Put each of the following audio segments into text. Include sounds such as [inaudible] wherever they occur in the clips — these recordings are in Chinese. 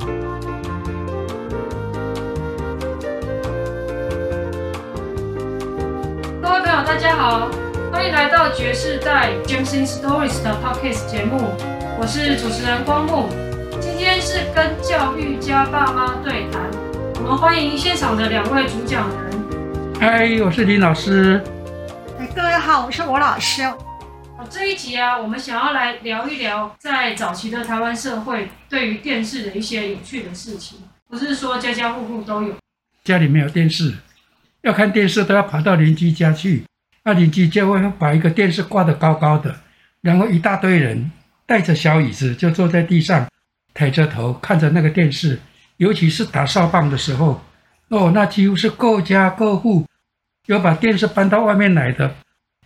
各位朋友，大家好，欢迎来到爵士代 Gems in Stories 的 Podcast 节目，我是主持人光木。今天是跟教育家爸妈对谈，我们欢迎现场的两位主讲人。嗨，我是林老师。各位好，我是我老师。这一集啊，我们想要来聊一聊在早期的台湾社会对于电视的一些有趣的事情。不是说家家户户都有，家里没有电视，要看电视都要跑到邻居家去。那邻居就会把一个电视挂得高高的，然后一大堆人带着小椅子就坐在地上，抬着头看着那个电视。尤其是打扫棒的时候，哦，那几乎是各家各户有把电视搬到外面来的，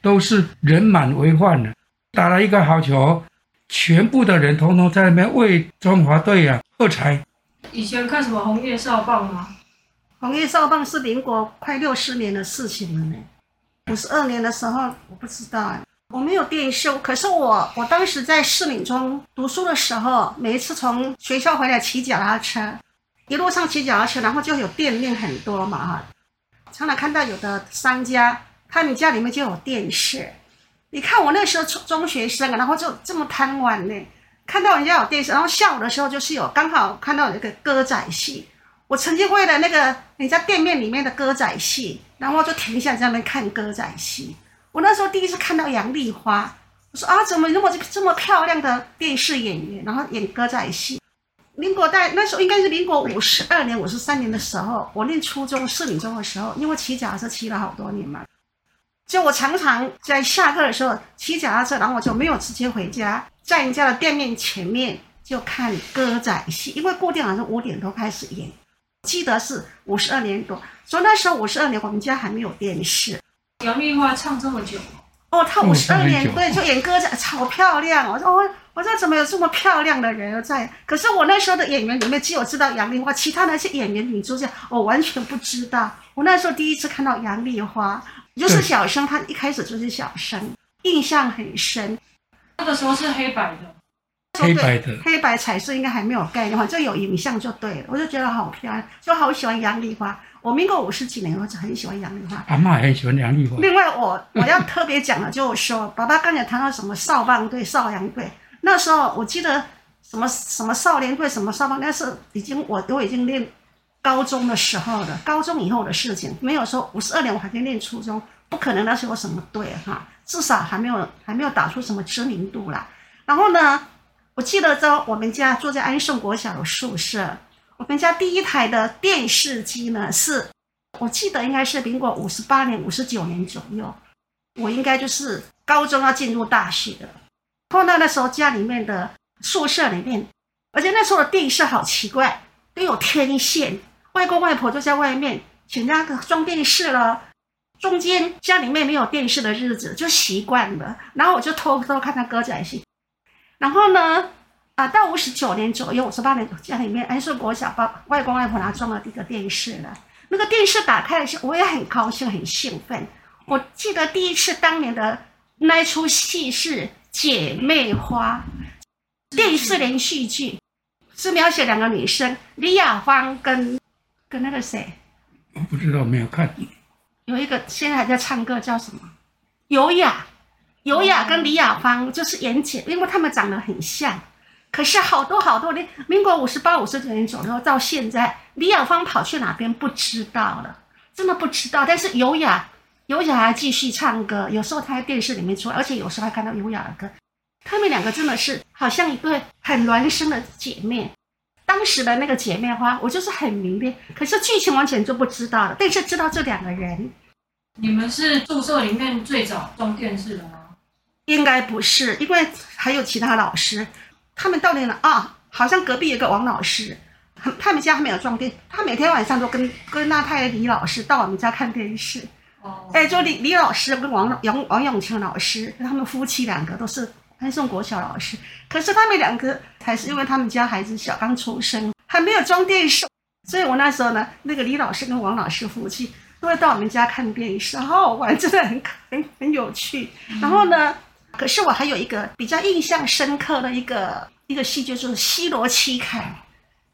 都是人满为患的。打了一个好球，全部的人统统在那边为中华队啊喝彩。以前看什么红叶少棒吗？红叶少棒是民国快六十年的事情了呢。五十二年的时候，我不知道哎，我没有电视。可是我我当时在市民中读书的时候，每一次从学校回来骑脚踏车，一路上骑脚踏车，然后就有店面很多嘛哈。常常看到有的商家，他们家里面就有电视。你看我那时候中中学生，然后就这么贪玩呢。看到人家有电视，然后下午的时候就是有刚好看到有一个歌仔戏，我曾经为了那个人家店面里面的歌仔戏，然后就停下在那边看歌仔戏。我那时候第一次看到杨丽花，我说啊，怎么那么这么漂亮的电视演员，然后演歌仔戏？民国代那时候应该是民国五十二年、五十三年的时候，我念初中、四年中的时候，因为骑脚踏车骑了好多年嘛。就我常常在下课的时候骑脚踏车，然后我就没有直接回家，在人家的店面前面就看歌仔戏，因为固定好像是五点多开始演，记得是五十二年多，所以那时候五十二年我们家还没有电视。杨丽花唱这么久哦，她五十二年对，就演歌仔，超漂亮。我说哦，我说怎么有这么漂亮的人在？可是我那时候的演员里面只有知道杨丽花，其他那些演员女主角我完全不知道。我那时候第一次看到杨丽花。就是小生，他一开始就是小生，印象很深。那个时候是黑白的，黑白的，黑白彩色应该还没有概念，反正有影像就对了。我就觉得好漂亮，就好喜欢杨丽花。我民国五十几年，我就很喜欢杨丽花。阿嬷也很喜欢杨丽花。另外我，我我要特别讲的，就是说，爸爸刚才谈到什么少棒队、少阳队，那时候我记得什么什么少年队、什么少棒，那是已经我都已经练。高中的时候的，高中以后的事情，没有说五十二年我还在念初中，不可能那时候什么对哈，至少还没有还没有打出什么知名度啦。然后呢，我记得在我们家住在安顺国小的宿舍，我们家第一台的电视机呢是，我记得应该是民国五十八年、五十九年左右，我应该就是高中要进入大学了。然后呢，那时候家里面的宿舍里面，而且那时候的电视好奇怪，都有天线。外公外婆就在外面，请家装电视了。中间家里面没有电视的日子就习惯了，然后我就偷偷看他歌仔戏。然后呢，啊，到五十九年左右，五十八年家里面哎，是国小把外公外婆拿装了一个电视了。那个电视打开的时候，我也很高兴很兴奋。我记得第一次当年的那一出戏是《姐妹花》电视连续剧，是描写两个女生李雅芳跟。跟那个谁，我不知道，没有看。有一个现在还在唱歌，叫什么？尤雅，尤雅跟李雅芳就是演姐，因为他们长得很像。可是好多好多年，民国五十八、五十九年左右到现在，李雅芳跑去哪边不知道了，真的不知道。但是尤雅，尤雅还继续唱歌，有时候她在电视里面出来，而且有时候还看到尤雅的歌。他们两个真的是好像一对很孪生的姐妹。当时的那个姐妹花，我就是很迷恋，可是剧情完全就不知道了。但是知道这两个人。你们是宿舍里面最早装电视的吗？应该不是，因为还有其他老师。他们到那了啊，好像隔壁有个王老师，[laughs] 他们家还没有装电，他每天晚上都跟跟那太李老师到我们家看电视。哦。哎，就李李老师跟王王王永庆老师，他们夫妻两个都是。还送国小老师，可是他们两个还是因为他们家孩子小，刚出生，还没有装电视，所以我那时候呢，那个李老师跟王老师夫妻都会到我们家看电视，好好玩，真的很很很有趣。[laughs] 然后呢，可是我还有一个比较印象深刻的一个一个戏，就是《西罗七凯》。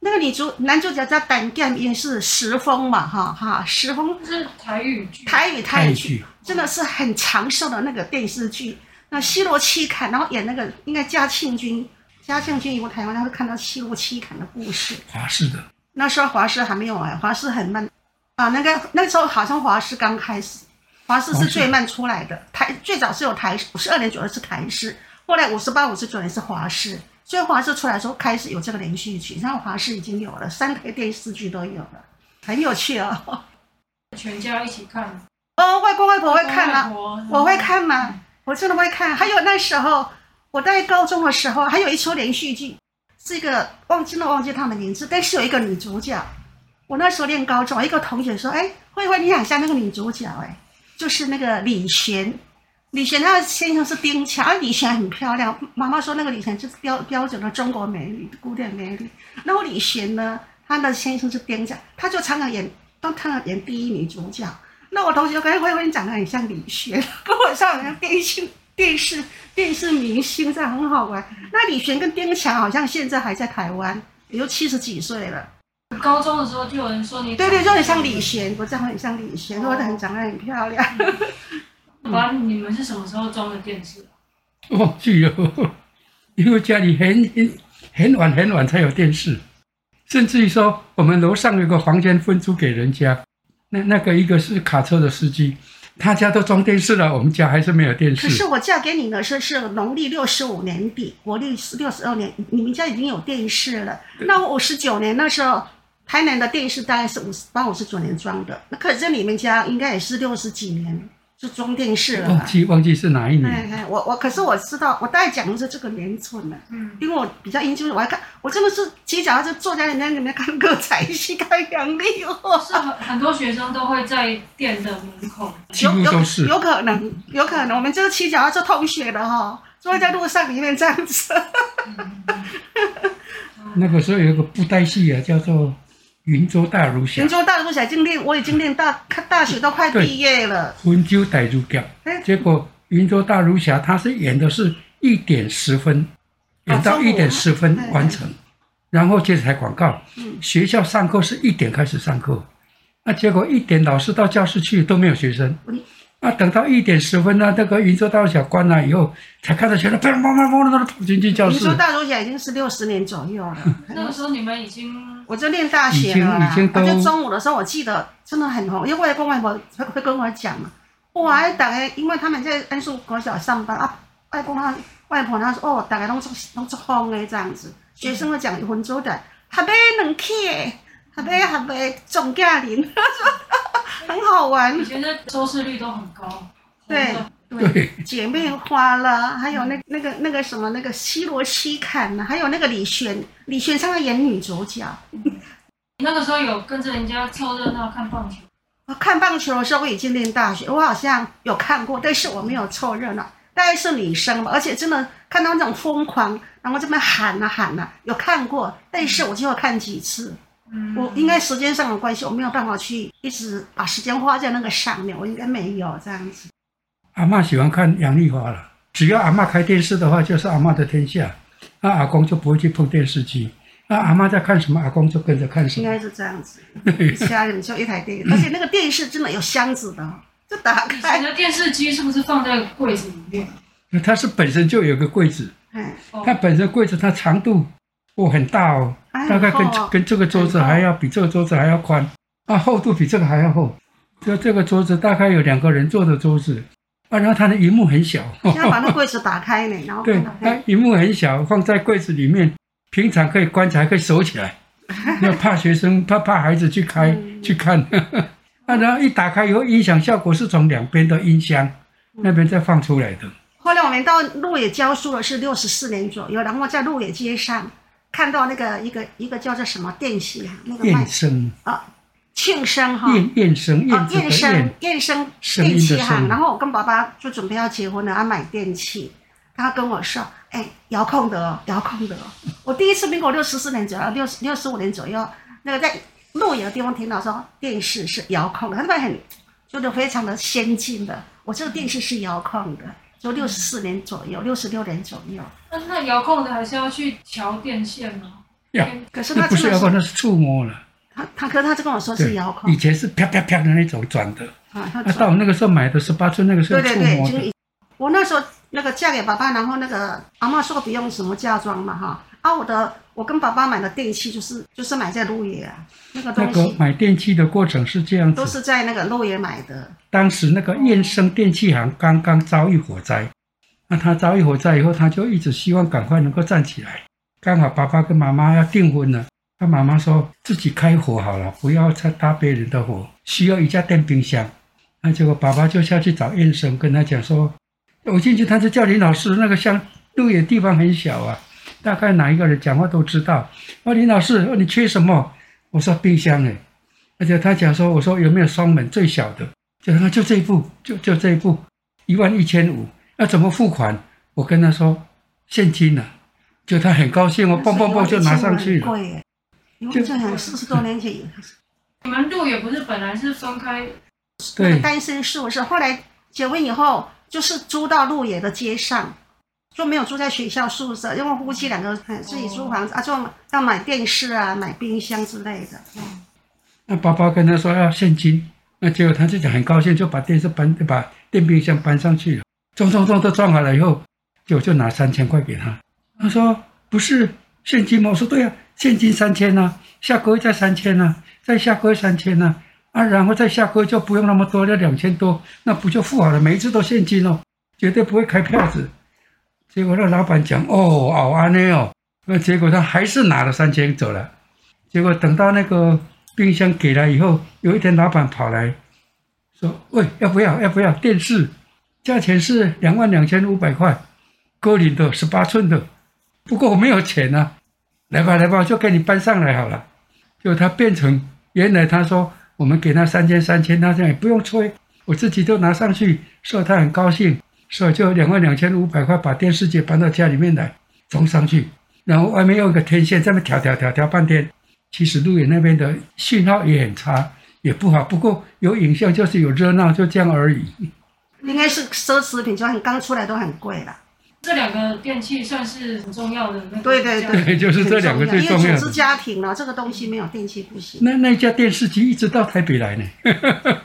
那个女主男主角叫胆干，也是石峰嘛，哈哈，石峰是台语剧，台语台语剧，真的是很长寿的那个电视剧。那西罗七砍，然后演那个应该嘉庆君，嘉庆君以后台湾，然后看到西罗七砍的故事。华视的，那时候华视还没有哎，华视很慢啊。那个那时候好像华视刚开始，华视是最慢出来的，台最早是有台五十二年左右是台视，后来五十八、五十九年是华视。所以华视出来的时候开始有这个连续剧，然后华视已经有了三台电视剧都有了，很有趣哦。全家一起看哦，外公外婆会看吗？我会看吗？我真的会看。还有那时候我在高中的时候，还有一出连续剧，是一个忘记了忘记他的名字，但是有一个女主角。我那时候念高中，一个同学说：“哎，慧慧，你很像那个女主角哎，就是那个李璇。”李璇她的先生是丁强，李璇很漂亮。妈妈说那个李璇就是标标准的中国美女，古典美女。然后李璇呢，她的先生是丁强，她就常常演，都常常演第一女主角。那我同学跟慧慧长得很像李璇，跟我像好像电视电视电视明星，这样很好玩。那李璇跟丁强好像现在还在台湾，也就七十几岁了。高中的时候就有人说你，对对，就很像李璇，我长得很像李璇，说的很长得很漂亮。爸，你们是什么时候装的电视？忘记了，因为家里很很很晚很晚才有电视，甚至于说我们楼上有个房间分租给人家，那那个一个是卡车的司机，他家都装电视了，我们家还是没有电视。可是我嫁给你的时候是农历六十五年底，国历是六十二年，你们家已经有电视了。那我五十九年那时候，台南的电视大概是五十八、五十九年装的，那可是你们家应该也是六十几年。就装电视了，忘记忘记是哪一年。哎哎，我我可是我知道，我大概讲的是这个年份了。嗯，因为我比较研究，我还看，我真的是骑脚踏车坐在人家里面看歌仔戏，看杨丽哦。是很很多学生都会在店的门口，几乎都是。有可能，有可能，我们就是骑脚踏车同学的哈，坐在路上里面这样子。那个时候有一个布袋戏啊，叫做。云州大儒侠，云州大儒侠已经练，我已经练大，大学都快毕业了。温州大儒侠，结果云州大儒侠他是演的是一点十分，演到一点十分完成，然后接着才广告。学校上课是一点开始上课，那结果一点老师到教室去都没有学生。啊，等到一点十分呢，那个云州大儒侠关了以后，才看到学生砰砰砰砰的都跑进去教室。云州大儒侠已经是六十年左右了。[laughs] 那个时候你们已经，我就念大学了啦。而且中午的时候，我记得真的很红，因为外公外婆会会跟我讲嘛。哇，大概因为他们在安顺国小上班啊，外公他外婆他说哦，大概拢做拢做红的这样子。学生会讲云州的，还没能去，还没还没总价零。很好玩，以前的收视率都很高。对对，姐妹花了，还有那那个那个什么那个西罗七砍呢，还有那个李璇，李璇上来演女主角。[laughs] 那个时候有跟着人家凑热闹看棒球。看棒球的时候我已经念大学，我好像有看过，但是我没有凑热闹。大概是女生吧，而且真的看到那种疯狂，然后这边喊啊喊啊，有看过，但是我就要看几次。我应该时间上的关系，我没有办法去一直把时间花在那个上面。我应该没有这样子。阿嬷喜欢看杨丽花了，只要阿嬷开电视的话，就是阿嬷的天下。那阿公就不会去碰电视机。那阿嬷在看什么，阿公就跟着看什么。[laughs] 应该是这样子。[laughs] 家里就一台电视，而且那个电视真的有箱子的，就打开。你的电视机是不是放在柜子里面？它是本身就有个柜子。嗯。它本身柜子它长度。哦，很大哦，大概跟跟这个桌子还要比这个桌子还要宽，啊，厚度比这个还要厚。就这个桌子大概有两个人坐的桌子，啊，然后它的荧幕很小。现在把那柜子打开呢，然后对，它萤幕很小，放在柜子里面，平常可以关起来，可以收起来。[laughs] 要怕学生，怕怕孩子去开 [laughs] 去看。啊，然后一打开以后，音响效果是从两边的音箱那边再放出来的。后来我们到鹿野教书了是六十四年左右，然后在鹿野街上。看到那个一个一个叫做什么电器哈，那个卖声。啊，庆生哈，燕燕生燕燕声燕。声电器哈，然后我跟爸爸就准备要结婚了，要买电器，他跟我说，哎，遥控的哦，遥控的哦，[laughs] 我第一次民国六十四年左右，六十六十五年左右，那个在路野的地方听到说电视是遥控的，他们很就是非常的先进的，我这个电视是遥控的。就六十四年左右，六十六年左右。那那遥控的还是要去调电线吗？要，可是他不是遥控，那是触摸了。他他可他就跟我说是遥控，以前是啪啪啪的那种转的。啊，他到我那个时候买的十八寸，那个时候触摸的。对对对，我那时候那个嫁给爸爸，然后那个阿嬷说不用什么嫁妆嘛哈。啊，我的我跟爸爸买的电器就是就是买在鹿野啊，那个东西。那个买电器的过程是这样子，都是在那个鹿野买的。当时那个燕生电器行刚刚遭遇火灾，那他遭遇火灾以后，他就一直希望赶快能够站起来。刚好爸爸跟妈妈要订婚了，他妈妈说自己开火好了，不要再搭别人的火，需要一架电冰箱。那结果爸爸就下去找燕生，跟他讲说：“我进去，他就叫林老师，那个像鹿野地方很小啊，大概哪一个人讲话都知道。哦，林老师，你缺什么？我说冰箱哎。而且他讲说，我说有没有双门最小的？就他就这一部，就就这一部，一万一千五。要怎么付款？我跟他说现金呢、啊。就他很高兴，哦蹦蹦蹦就拿上去了。贵，因为这很四十多年前。你们路也不是本来是分开？对，单身宿舍，后来结婚以后就是租到路野的街上，就没有住在学校宿舍，因为夫妻两个自己租房子啊，就要买电视啊、买冰箱之类的。嗯。那爸爸跟他说要现金，那结果他自己很高兴，就把电视搬、把电冰箱搬上去了，装装装都装好了以后，就就拿三千块给他。他说不是现金吗？我说对啊，现金三千呐，下个月再三千呐，再下个月三千呐。啊，然后再下个月就不用那么多，要两千多，那不就付好了？每一次都现金哦，绝对不会开票子。结果那老板讲哦，好啊，那哦，那结果他还是拿了三千走了。结果等到那个冰箱给了以后，有一天老板跑来说：“喂，要不要？要不要电视？价钱是两万两千五百块，歌林的十八寸的。不过我没有钱啊，来吧来吧，就给你搬上来好了。”就他变成原来他说。我们给他三千三千，他这样也不用催，我自己就拿上去，所以他很高兴，所以就两万两千五百块把电视机搬到家里面来装上去，然后外面用一个天线这么调调调调半天，其实鹿野那边的信号也很差，也不好，不过有影像就是有热闹，就这样而已。应该是奢侈品，就很刚出来都很贵了。这两个电器算是很重要的，那对对对，就是这两个最重要的。因为组织家庭了，这个东西没有电器不行。那那家电视机一直到台北来呢，[laughs]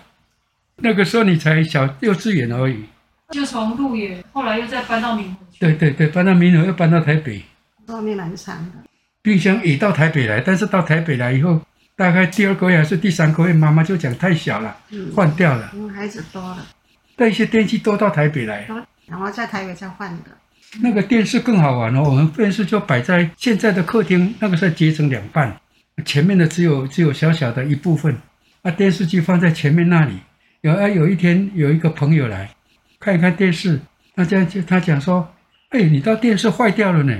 那个时候你才小幼稚园而已。就从鹿野，后来又再搬到民和。对对对，搬到民和又搬到台北。后面蛮长的。冰箱也到台北来，但是到台北来以后，大概第二个月还是第三个月，妈妈就讲太小了，嗯、换掉了。因为孩子多了。带一些电器都到台北来，然后在台北再换的。那个电视更好玩哦，我们电视就摆在现在的客厅，那个时候截成两半，前面的只有只有小小的一部分，啊，电视机放在前面那里。有啊，有一天有一个朋友来看一看电视，他这样就他讲说：“哎，你到电视坏掉了呢。”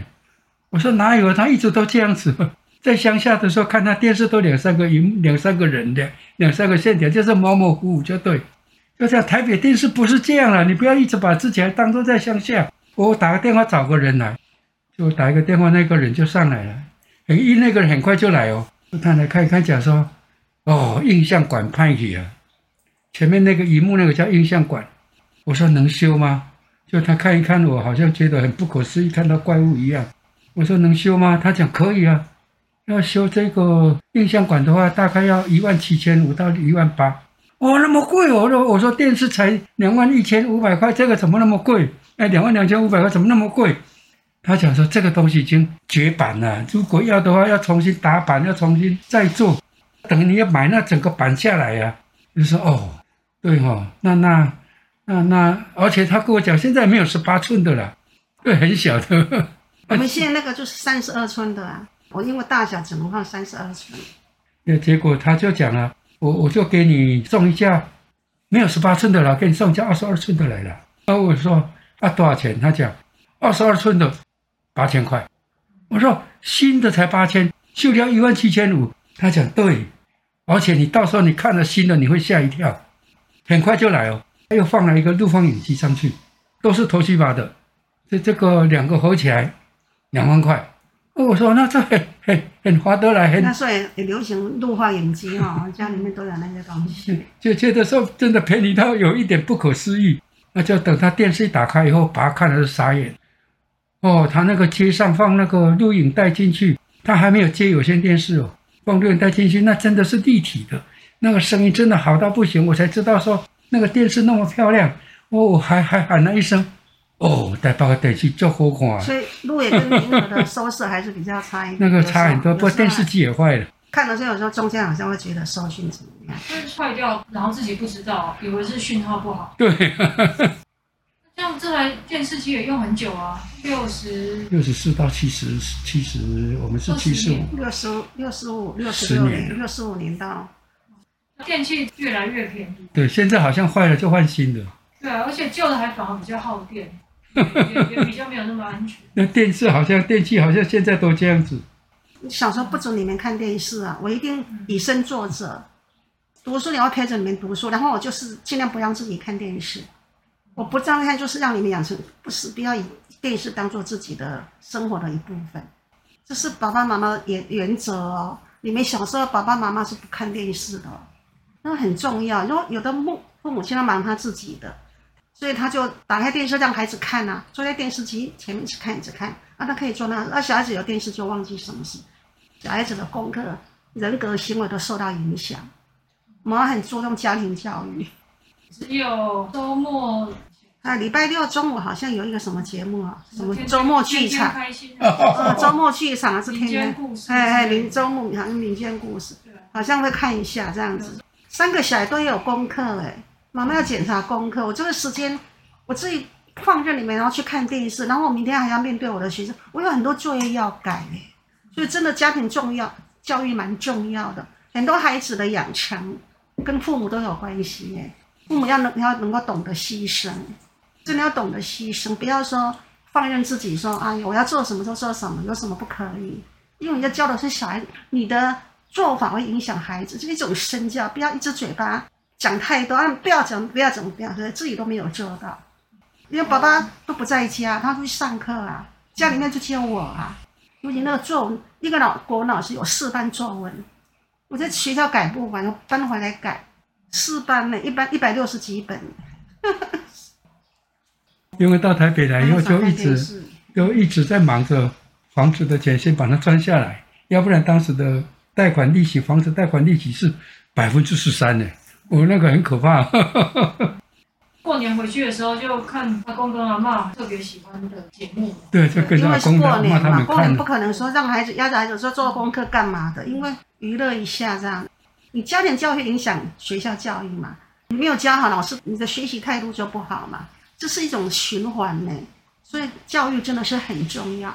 我说：“哪有啊？他一直都这样子。[laughs] 在乡下的时候看他电视都两三个萤两三个人的，两三个线条，就是模模糊糊就对。就像台北电视不是这样了，你不要一直把自己还当做在乡下。”我打个电话找个人来，就打一个电话，那个人就上来了。哎，一那个人很快就来哦，他来看一看，讲说：“哦，印象馆派去啊，前面那个荧幕那个叫印象馆。”我说：“能修吗？”就他看一看我，好像觉得很不可思议，看到怪物一样。我说：“能修吗？”他讲：“可以啊，要修这个映像管的话，大概要一万七千五到一万八。”哦，那么贵哦！我说：“我说电视才两万一千五百块，这个怎么那么贵？”哎，两万两千五百块怎么那么贵？他讲说这个东西已经绝版了，如果要的话要重新打版，要重新再做，等你要买那整个版下来呀、啊。就说哦，对哦，那那那那，而且他跟我讲现在没有十八寸的了，对，很小的。我们现在那个就是三十二寸的啊，我因为大小只能放三十二寸。那结果他就讲了，我我就给你送一架没有十八寸的了，给你送一架二十二寸的来了。然后我说。啊，多少钱？他讲二十二寸的八千块。我说新的才八千，修掉一万七千五。他讲对，而且你到时候你看了新的，你会吓一跳，很快就来哦。他又放了一个录放影机上去，都是头西法的。这这个两个合起来两万块。我说那这很很很划得来。很那时候也流行录放影机哈，[laughs] 家里面都有那些东西。就觉得说真的便宜到有一点不可思议。那就等他电视一打开以后，把他看的是傻眼。哦，他那个街上放那个录影带进去，他还没有接有线电视哦，放录影带进去，那真的是立体的，那个声音真的好到不行，我才知道说那个电视那么漂亮，哦，还还喊了一声，哦，带把个电视就好看。所以路也跟银河的收视还是比较差一点。那个差很多，不过电视机也坏了。看的时候有时候中间好像会觉得收讯怎么样？就是坏掉，然后自己不知道，以为是讯号不好。对。[laughs] 像这台电视机也用很久啊，六十六十四到七十七十，我们是七十五，六十五六十五六十六年，六十五年到。电器越来越便宜。对，现在好像坏了就换新的。对啊，而且旧的还反而比较耗电，[laughs] 也也比较没有那么安全。那电视好像电器好像现在都这样子。小时候不准你们看电视啊，我一定以身作则，读书你要陪着你们读书，然后我就是尽量不让自己看电视。我不这样看，就是让你们养成不是不要以电视当做自己的生活的一部分，这是爸爸妈妈原原则哦。你们小时候爸爸妈妈是不看电视的，那很重要。因为有的父父母亲他忙他自己的，所以他就打开电视让孩子看啊，坐在电视机前面一直看一直看啊，他可以做那，那小孩子有电视就忘记什么事，小孩子的功课、人格行为都受到影响。我们很注重家庭教育。只有周末啊，礼拜六中午好像有一个什么节目啊？什么周末剧场？天天啊，周末剧场是天天哎哎，民周末好像民间故事，好像会看一下这样子。三个小孩都有功课哎，妈妈要检查功课。我这个时间我自己放任里面，然后去看电视，然后我明天还要面对我的学生，我有很多作业要改哎。所以真的家庭重要，教育蛮重要的，很多孩子的养成跟父母都有关系哎。父母要能要能够懂得牺牲，真的要懂得牺牲，不要说放任自己说啊，我要做什么就做什么，有什么不可以？因为人家教的是小孩，你的做法会影响孩子，这是一种身教，不要一只嘴巴讲太多啊，不要讲，不要怎么样，所以自己都没有做到。因为爸爸都不在家，他出去上课啊，家里面就只有我啊。尤其那个作文，一个老国文老师有四班作文，我在学校改不完，我搬回来改。四班呢，一般一百六十几本。[laughs] 因为到台北来以后，就一直就一直在忙着房子的钱，先把它赚下来，要不然当时的贷款利息，房子贷款利息是百分之十三呢，我那个很可怕。[laughs] 过年回去的时候，就看阿公跟阿嬷特别喜欢的节目。对，就跟着阿公阿嬷他们。过年不可能说让孩子压着孩子说做功课干嘛的，因为娱乐一下这样。你家庭教育影响学校教育嘛？你没有教好老师，你的学习态度就不好嘛。这是一种循环呢，所以教育真的是很重要。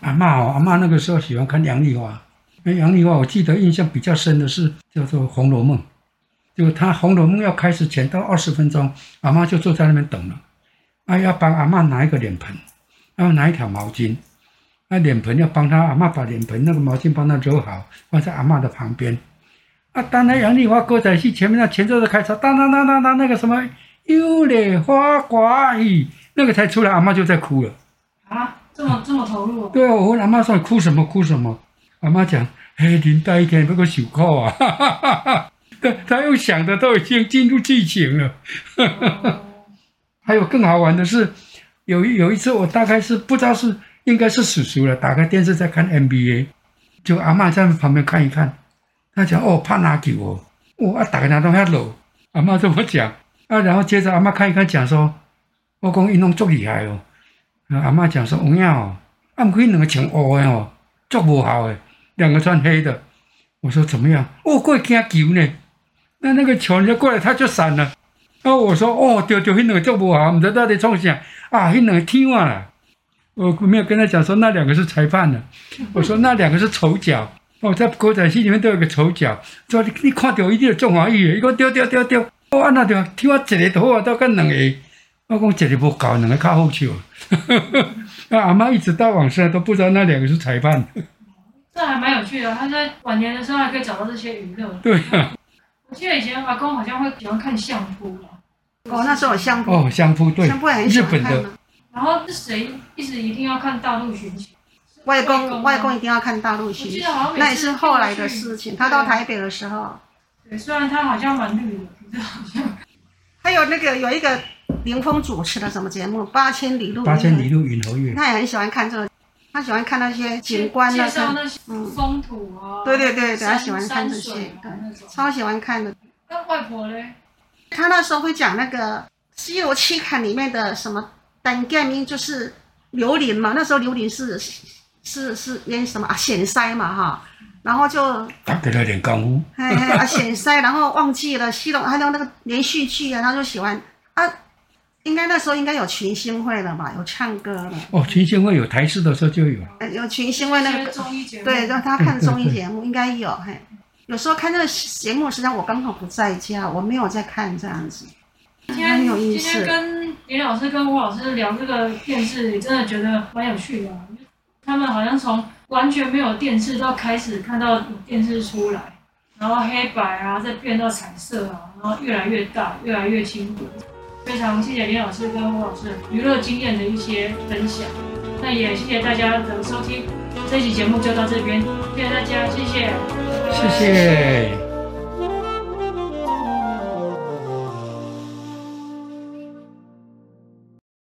阿嬷哦，阿嬷那个时候喜欢看杨丽花。那杨丽花，我记得印象比较深的是叫做《红楼梦》，就他《红楼梦》要开始前到二十分钟，阿妈就坐在那边等了。啊，要帮阿妈拿一个脸盆，然后拿一条毛巾。那脸盆要帮他阿妈把脸盆那个毛巾帮他揉好，放在阿妈的旁边。啊！当然杨丽花歌仔戏前面那前奏的开场，当当当当当，那个什么“幽丽花寡语”，那个才出来，阿妈就在哭了。啊，这么这么投入？对啊，我问阿妈说：“哭什么？哭什么？”阿妈讲：“嘿，林黛玉不过手铐啊！”哈哈哈哈他他用想的都已经进入剧情了。哈哈哈。还有更好玩的是，有有一次我大概是不知道是应该是叔叔了，打开电视在看 NBA，就阿妈在旁边看一看。他讲哦，怕拿球哦，我啊打个电动遐落，阿妈这么讲啊，然后接着阿妈看一看讲说，我讲运动足厉害哦，阿妈讲说有影哦，啊唔可以两个穿乌的哦，足无效的，两个穿黑的，我说怎么样？哦，过来惊球呢，那那个球就过来，他就闪了，然后我说哦，丢丢，迄两个足无效，唔知到底创啥？啊，迄两个天啊啦，我没有跟他讲说那两个是裁判的，我说那两个是丑角。哦，在国仔戏里面都有个丑角，说你你看到一定有中华语的，伊讲对对对对，我按那条听我一个头啊，都跟两个，我讲一个不搞，两个较好笑。那 [laughs] 阿妈一直到往生都不知道那两个是裁判。这还蛮有趣的，他在晚年的时候还可以找到这些娱乐。对啊。我记得以前阿公好像会喜欢看相扑。哦，那时候有相扑。哦，相扑对。相扑很喜欢看。日本的。然后是谁一直一定要看大陆寻奇？外公，外公一定要看大陆戏，那也是后来的事情。他到台北的时候，对，虽然他好像蛮绿的，可是好像。[laughs] 还有那个有一个林峰主持的什么节目《八千里路》，八千里路云和月，他也很喜欢看这个。他喜欢看那些景观介那些，嗯风土啊，嗯、对对对他喜欢看这些，对，超喜欢看的。那外婆嘞？他那时候会讲那个《西游七砍》里面的什么单干明，就是刘伶嘛。那时候刘伶是是是演什么啊？显塞嘛哈，然后就他给他点功夫。哎哎啊，显塞，然后忘记了西龙，还有那个连续剧啊，他就喜欢啊。应该那时候应该有群星会了吧？有唱歌了。哦，群星会有台视的时候就有。有群星会那个综艺节目，对，让他看综艺节目应该有嘿。有时候看那个节目，实际上我刚好不在家，我没有在看这样子。今天有意思。今天跟林老师跟吴老师聊这个电视，真的觉得蛮有趣的。他们好像从完全没有电视到开始看到有电视出来，然后黑白啊，再变到彩色啊，然后越来越大，越来越清楚。非常谢谢林老师跟吴老师娱乐经验的一些分享，那也谢谢大家的收听，这期节目就到这边，谢谢大家，谢谢，谢谢。